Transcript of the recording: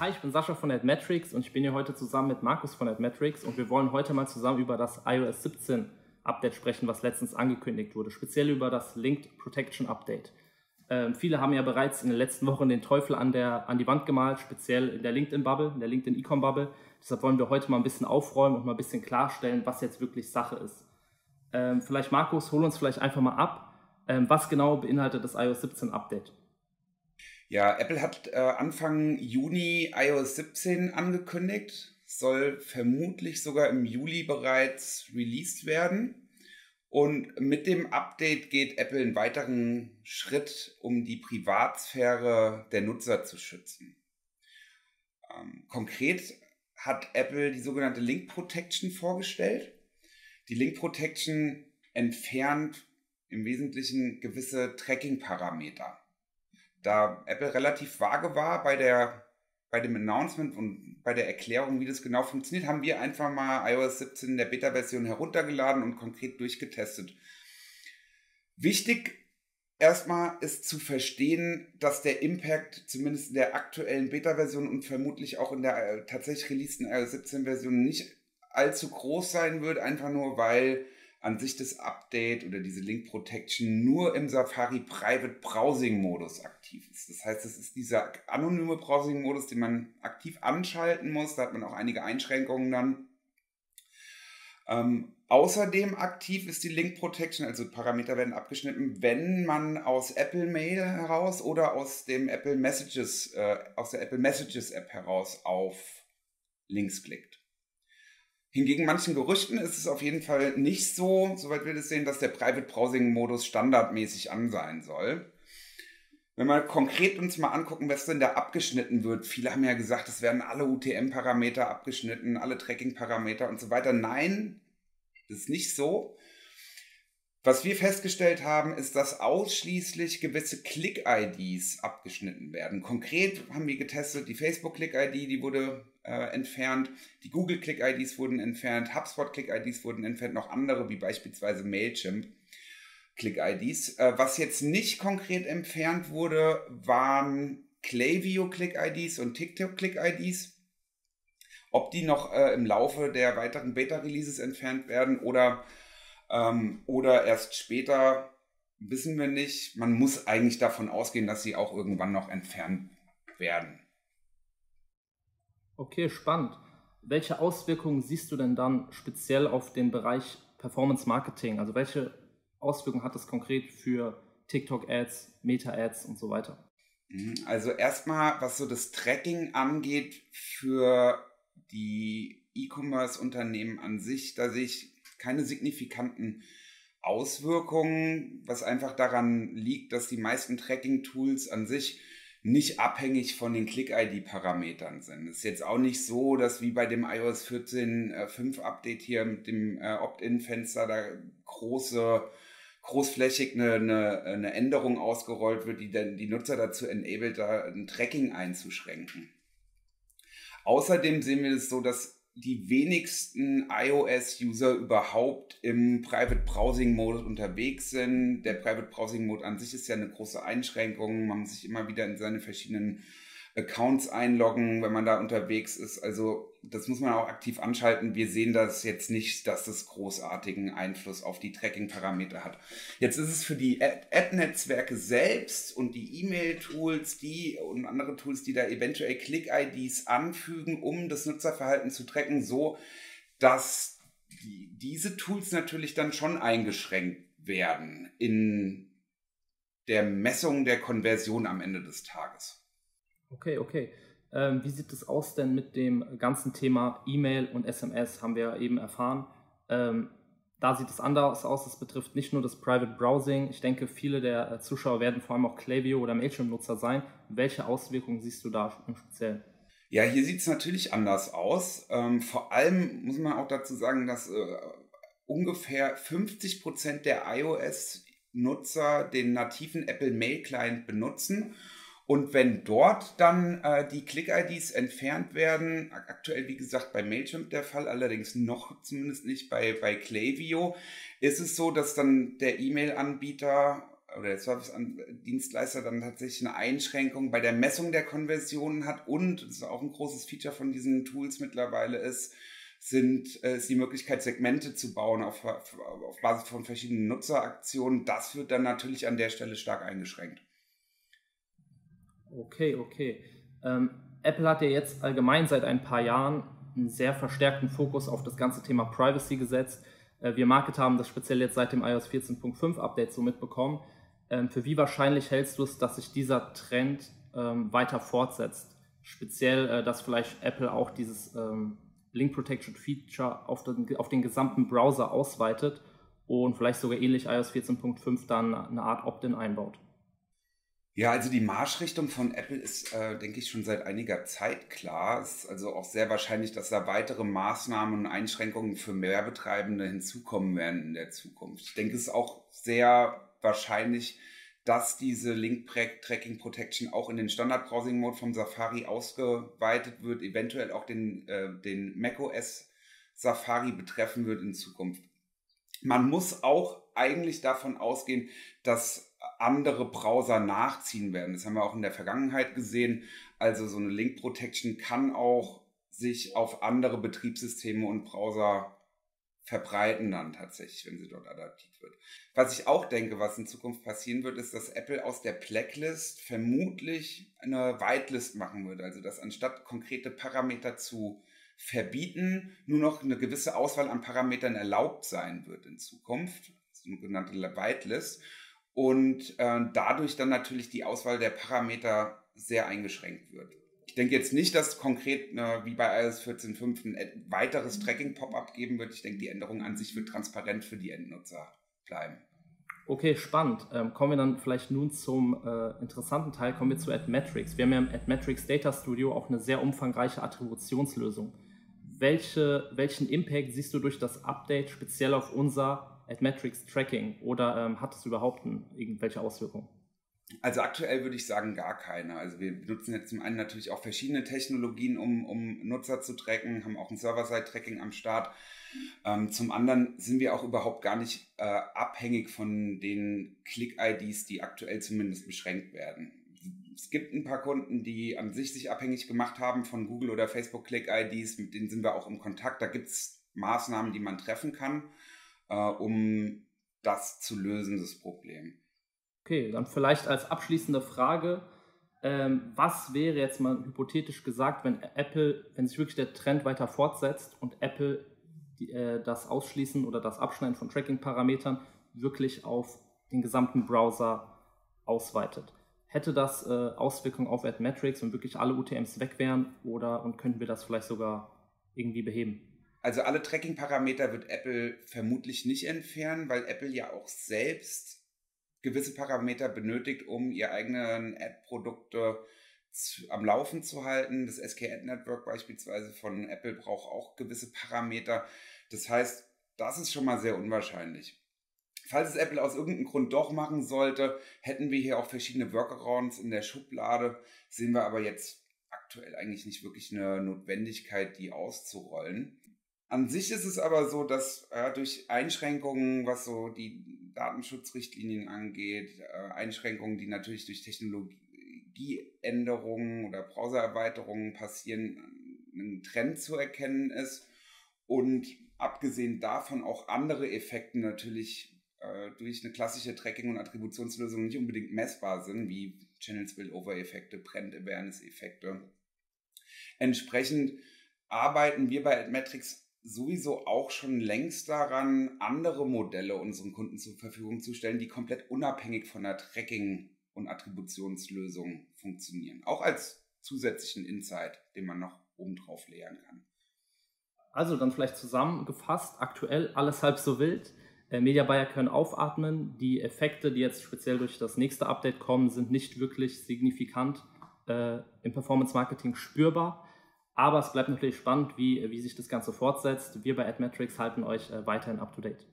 Hi, ich bin Sascha von AdMetrics und ich bin hier heute zusammen mit Markus von AdMetrics und wir wollen heute mal zusammen über das iOS 17 Update sprechen, was letztens angekündigt wurde, speziell über das Linked Protection Update. Ähm, viele haben ja bereits in den letzten Wochen den Teufel an, der, an die Wand gemalt, speziell in der LinkedIn-Bubble, in der LinkedIn-Ecom-Bubble. Deshalb wollen wir heute mal ein bisschen aufräumen und mal ein bisschen klarstellen, was jetzt wirklich Sache ist. Ähm, vielleicht Markus, hol uns vielleicht einfach mal ab. Ähm, was genau beinhaltet das iOS 17 Update? Ja, Apple hat äh, Anfang Juni iOS 17 angekündigt, soll vermutlich sogar im Juli bereits released werden. Und mit dem Update geht Apple einen weiteren Schritt, um die Privatsphäre der Nutzer zu schützen. Ähm, konkret hat Apple die sogenannte Link Protection vorgestellt. Die Link Protection entfernt im Wesentlichen gewisse Tracking-Parameter da Apple relativ vage war bei der bei dem Announcement und bei der Erklärung, wie das genau funktioniert, haben wir einfach mal iOS 17 in der Beta-Version heruntergeladen und konkret durchgetestet. Wichtig erstmal ist zu verstehen, dass der Impact zumindest in der aktuellen Beta-Version und vermutlich auch in der äh, tatsächlich releaseden iOS 17-Version nicht allzu groß sein wird, einfach nur weil an sich das Update oder diese Link Protection nur im Safari Private Browsing Modus aktiv ist. Das heißt, es ist dieser anonyme Browsing Modus, den man aktiv anschalten muss. Da hat man auch einige Einschränkungen dann. Ähm, außerdem aktiv ist die Link Protection, also Parameter werden abgeschnitten, wenn man aus Apple Mail heraus oder aus dem Apple Messages, äh, aus der Apple Messages App heraus auf Links klickt. Hingegen manchen Gerüchten ist es auf jeden Fall nicht so, soweit wir das sehen, dass der Private Browsing Modus standardmäßig an sein soll. Wenn wir konkret uns mal angucken, was denn da abgeschnitten wird, viele haben ja gesagt, es werden alle UTM-Parameter abgeschnitten, alle Tracking-Parameter und so weiter. Nein, das ist nicht so. Was wir festgestellt haben, ist, dass ausschließlich gewisse Click-IDs abgeschnitten werden. Konkret haben wir getestet, die Facebook-Click-ID, die wurde äh, entfernt, die Google-Click-IDs wurden entfernt, HubSpot-Click-IDs wurden entfernt, noch andere, wie beispielsweise Mailchimp. Click-IDs. Äh, was jetzt nicht konkret entfernt wurde, waren Klaviyo Click-IDs und TikTok Click-IDs. Ob die noch äh, im Laufe der weiteren Beta-Releases entfernt werden oder ähm, oder erst später, wissen wir nicht. Man muss eigentlich davon ausgehen, dass sie auch irgendwann noch entfernt werden. Okay, spannend. Welche Auswirkungen siehst du denn dann speziell auf den Bereich Performance Marketing? Also welche Auswirkungen hat das konkret für TikTok-Ads, Meta-Ads und so weiter? Mhm, also erstmal, was so das Tracking angeht für die E-Commerce-Unternehmen an sich, da sehe ich keine signifikanten Auswirkungen, was einfach daran liegt, dass die meisten Tracking-Tools an sich nicht abhängig von den Click-ID-Parametern sind. Es ist jetzt auch nicht so, dass wie bei dem iOS 14.5 äh, hier mit dem äh, Opt-in-Fenster da große, großflächig eine, eine, eine Änderung ausgerollt wird, die dann die Nutzer dazu enabled, da ein Tracking einzuschränken. Außerdem sehen wir es so, dass die wenigsten iOS-User überhaupt im Private Browsing Mode unterwegs sind. Der Private Browsing Mode an sich ist ja eine große Einschränkung. Man muss sich immer wieder in seine verschiedenen Accounts einloggen, wenn man da unterwegs ist. Also das muss man auch aktiv anschalten. Wir sehen das jetzt nicht, dass das großartigen Einfluss auf die Tracking-Parameter hat. Jetzt ist es für die Ad-Netzwerke selbst und die E-Mail-Tools, die und andere Tools, die da eventuell Click-IDs anfügen, um das Nutzerverhalten zu tracken, so, dass die, diese Tools natürlich dann schon eingeschränkt werden in der Messung der Konversion am Ende des Tages. Okay, okay. Ähm, wie sieht es aus denn mit dem ganzen Thema E-Mail und SMS? Haben wir eben erfahren. Ähm, da sieht es anders aus. Es betrifft nicht nur das Private Browsing. Ich denke, viele der äh, Zuschauer werden vor allem auch Klaviyo oder Mailchimp-Nutzer sein. Welche Auswirkungen siehst du da im Speziellen? Ja, hier sieht es natürlich anders aus. Ähm, vor allem muss man auch dazu sagen, dass äh, ungefähr 50 Prozent der iOS-Nutzer den nativen Apple Mail Client benutzen und wenn dort dann äh, die Click-IDs entfernt werden, aktuell wie gesagt bei Mailchimp der Fall, allerdings noch zumindest nicht bei, bei Klaviyo, ist es so, dass dann der E-Mail-Anbieter oder der Service-Dienstleister dann tatsächlich eine Einschränkung bei der Messung der Konversionen hat und, das ist auch ein großes Feature von diesen Tools mittlerweile ist, sind, äh, ist die Möglichkeit, Segmente zu bauen auf, auf Basis von verschiedenen Nutzeraktionen. Das wird dann natürlich an der Stelle stark eingeschränkt. Okay, okay. Ähm, Apple hat ja jetzt allgemein seit ein paar Jahren einen sehr verstärkten Fokus auf das ganze Thema Privacy gesetzt. Äh, wir Marketer haben das speziell jetzt seit dem iOS 14.5 Update so mitbekommen. Ähm, für wie wahrscheinlich hältst du es, dass sich dieser Trend ähm, weiter fortsetzt? Speziell, äh, dass vielleicht Apple auch dieses ähm, Link Protection Feature auf den, auf den gesamten Browser ausweitet und vielleicht sogar ähnlich iOS 14.5 dann eine Art Opt-in einbaut. Ja, also die Marschrichtung von Apple ist, äh, denke ich, schon seit einiger Zeit klar. Es ist also auch sehr wahrscheinlich, dass da weitere Maßnahmen und Einschränkungen für Mehrbetreibende hinzukommen werden in der Zukunft. Ich denke, es ist auch sehr wahrscheinlich, dass diese Link Tracking Protection auch in den Standard Browsing Mode vom Safari ausgeweitet wird, eventuell auch den, äh, den macOS Safari betreffen wird in Zukunft. Man muss auch eigentlich davon ausgehen, dass andere Browser nachziehen werden. Das haben wir auch in der Vergangenheit gesehen. Also so eine Link Protection kann auch sich auf andere Betriebssysteme und Browser verbreiten dann tatsächlich, wenn sie dort adaptiert wird. Was ich auch denke, was in Zukunft passieren wird, ist, dass Apple aus der Blacklist vermutlich eine Whitelist machen wird. Also dass anstatt konkrete Parameter zu verbieten, nur noch eine gewisse Auswahl an Parametern erlaubt sein wird in Zukunft, sogenannte Whitelist. Und äh, dadurch dann natürlich die Auswahl der Parameter sehr eingeschränkt wird. Ich denke jetzt nicht, dass konkret äh, wie bei iOS 14.5 ein weiteres mhm. Tracking-Pop-up geben wird. Ich denke, die Änderung an sich wird transparent für die Endnutzer bleiben. Okay, spannend. Ähm, kommen wir dann vielleicht nun zum äh, interessanten Teil, kommen wir zu AdMetrics. Wir haben ja im AdMetrics Data Studio auch eine sehr umfangreiche Attributionslösung. Welche, welchen Impact siehst du durch das Update speziell auf unser AdMetrics Tracking oder ähm, hat es überhaupt irgendwelche Auswirkungen? Also aktuell würde ich sagen gar keine. Also wir benutzen jetzt zum einen natürlich auch verschiedene Technologien, um, um Nutzer zu tracken, haben auch ein Server-Side-Tracking am Start. Ähm, zum anderen sind wir auch überhaupt gar nicht äh, abhängig von den Click-IDs, die aktuell zumindest beschränkt werden. Es gibt ein paar Kunden, die an sich sich abhängig gemacht haben von Google oder Facebook Click-IDs, mit denen sind wir auch im Kontakt. Da gibt es Maßnahmen, die man treffen kann, äh, um das zu lösen, das Problem. Okay, dann vielleicht als abschließende Frage, ähm, was wäre jetzt mal hypothetisch gesagt, wenn Apple, wenn sich wirklich der Trend weiter fortsetzt und Apple die, äh, das Ausschließen oder das Abschneiden von Tracking-Parametern wirklich auf den gesamten Browser ausweitet? Hätte das äh, Auswirkungen auf AdMetrics, wenn wirklich alle UTMs weg wären oder und könnten wir das vielleicht sogar irgendwie beheben? Also alle Tracking-Parameter wird Apple vermutlich nicht entfernen, weil Apple ja auch selbst gewisse Parameter benötigt, um ihr eigenen Ad-Produkte am Laufen zu halten. Das SK-Ad-Network beispielsweise von Apple braucht auch gewisse Parameter. Das heißt, das ist schon mal sehr unwahrscheinlich. Falls es Apple aus irgendeinem Grund doch machen sollte, hätten wir hier auch verschiedene Workarounds in der Schublade. Sehen wir aber jetzt aktuell eigentlich nicht wirklich eine Notwendigkeit, die auszurollen. An sich ist es aber so, dass äh, durch Einschränkungen, was so die Datenschutzrichtlinien angeht, äh, Einschränkungen, die natürlich durch Technologieänderungen oder Browsererweiterungen passieren, ein Trend zu erkennen ist und abgesehen davon auch andere Effekte natürlich äh, durch eine klassische Tracking- und Attributionslösung nicht unbedingt messbar sind, wie Channel Spillover-Effekte, Brand Awareness-Effekte. Entsprechend arbeiten wir bei Admetrics sowieso auch schon längst daran, andere Modelle unseren Kunden zur Verfügung zu stellen, die komplett unabhängig von der Tracking- und Attributionslösung funktionieren. Auch als zusätzlichen Insight, den man noch obendrauf leeren kann. Also dann vielleicht zusammengefasst, aktuell alles halb so wild. Äh, Media Buyer können aufatmen. Die Effekte, die jetzt speziell durch das nächste Update kommen, sind nicht wirklich signifikant äh, im Performance Marketing spürbar. Aber es bleibt natürlich spannend, wie, wie sich das Ganze fortsetzt. Wir bei AdMetrics halten euch äh, weiterhin up to date.